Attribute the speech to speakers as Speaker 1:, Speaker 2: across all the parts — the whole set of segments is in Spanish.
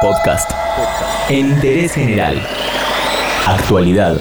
Speaker 1: Podcast. En interés general. Actualidad.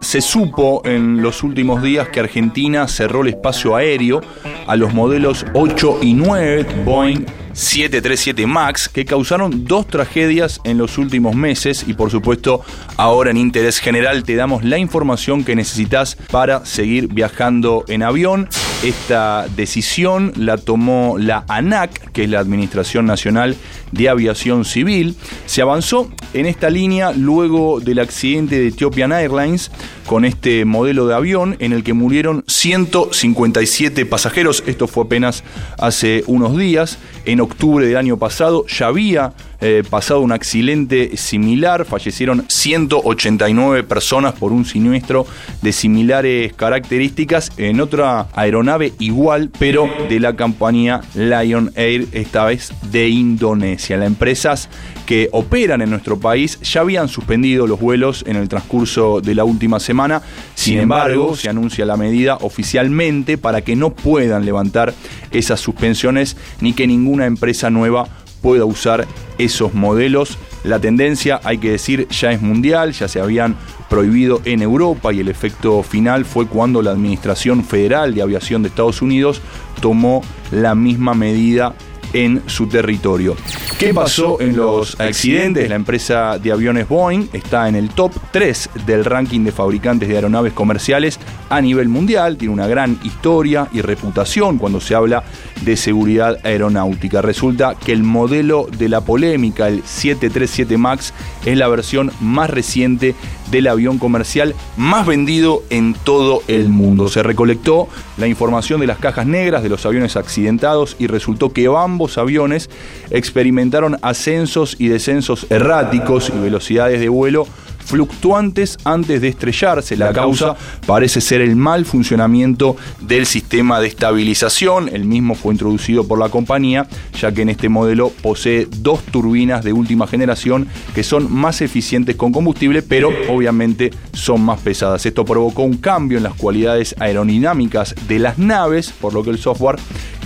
Speaker 2: Se supo en los últimos días que Argentina cerró el espacio aéreo a los modelos 8 y 9 Boeing 737 MAX que causaron dos tragedias en los últimos meses y por supuesto ahora en interés general te damos la información que necesitas para seguir viajando en avión. Esta decisión la tomó la ANAC, que es la Administración Nacional de Aviación Civil. Se avanzó en esta línea luego del accidente de Ethiopian Airlines con este modelo de avión en el que murieron 157 pasajeros. Esto fue apenas hace unos días. En octubre del año pasado ya había eh, pasado un accidente similar, fallecieron 189 personas por un siniestro de similares características en otra aeronave igual, pero de la compañía Lion Air, esta vez de Indonesia. Las empresas que operan en nuestro país ya habían suspendido los vuelos en el transcurso de la última semana, sin embargo, se anuncia la medida oficialmente para que no puedan levantar esas suspensiones ni que ninguna empresa nueva pueda usar esos modelos. La tendencia, hay que decir, ya es mundial, ya se habían prohibido en Europa y el efecto final fue cuando la Administración Federal de Aviación de Estados Unidos tomó la misma medida en su territorio. ¿Qué pasó en los accidentes? La empresa de aviones Boeing está en el top 3 del ranking de fabricantes de aeronaves comerciales a nivel mundial. Tiene una gran historia y reputación cuando se habla de seguridad aeronáutica. Resulta que el modelo de la polémica, el 737 MAX, es la versión más reciente del avión comercial más vendido en todo el mundo. Se recolectó la información de las cajas negras de los aviones accidentados y resultó que ambos aviones experimentaron ascensos y descensos erráticos y velocidades de vuelo fluctuantes antes de estrellarse. La causa parece ser el mal funcionamiento del sistema de estabilización. El mismo fue introducido por la compañía, ya que en este modelo posee dos turbinas de última generación que son más eficientes con combustible, pero obviamente son más pesadas. Esto provocó un cambio en las cualidades aerodinámicas de las naves, por lo que el software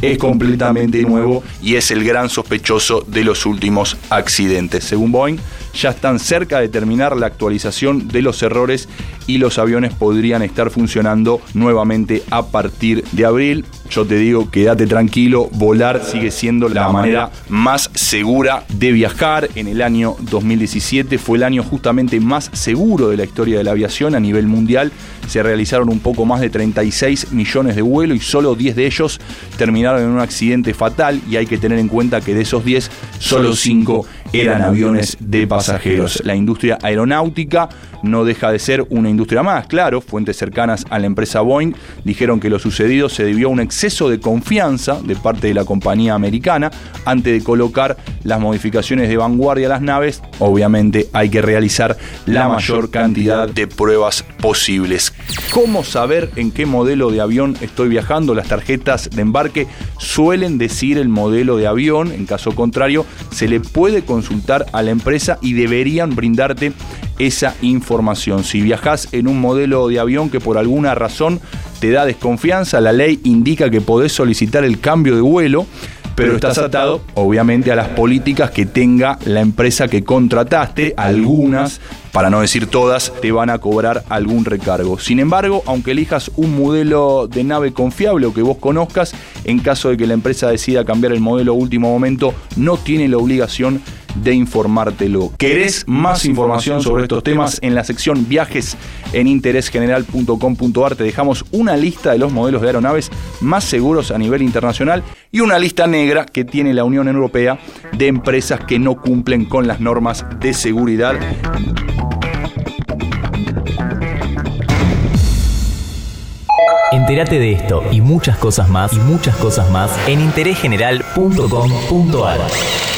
Speaker 2: es completamente nuevo y es el gran sospechoso de los últimos accidentes. Según Boeing, ya están cerca de terminar la actualización de los errores y los aviones podrían estar funcionando nuevamente a partir de abril. Yo te digo, quédate tranquilo, volar sigue siendo la manera más segura de viajar. En el año 2017 fue el año justamente más seguro de la historia de la aviación a nivel mundial. Se realizaron un poco más de 36 millones de vuelos y solo 10 de ellos terminaron en un accidente fatal y hay que tener en cuenta que de esos 10, solo 5 eran aviones de pasajeros. La industria aeronáutica no deja de ser una industria más, claro, fuentes cercanas a la empresa Boeing dijeron que lo sucedido se debió a un exceso de confianza de parte de la compañía americana antes de colocar las modificaciones de vanguardia a las naves, obviamente hay que realizar la mayor cantidad de pruebas posibles. ¿Cómo saber en qué modelo de avión estoy viajando? Las tarjetas de embarque suelen decir el modelo de avión, en caso contrario se le puede consultar a la empresa y deberían brindarte esa información. Si viajas en un modelo de avión que por alguna razón te da desconfianza, la ley indica que podés solicitar el cambio de vuelo pero estás atado obviamente a las políticas que tenga la empresa que contrataste, algunas, para no decir todas, te van a cobrar algún recargo. Sin embargo, aunque elijas un modelo de nave confiable o que vos conozcas, en caso de que la empresa decida cambiar el modelo a último momento, no tiene la obligación de informártelo. ¿Querés más información sobre estos temas? En la sección viajes en interésgeneral.com.ar te dejamos una lista de los modelos de aeronaves más seguros a nivel internacional y una lista negra que tiene la Unión Europea de empresas que no cumplen con las normas de seguridad.
Speaker 1: Entérate de esto y muchas cosas más y muchas cosas más en interésgeneral.com.ar.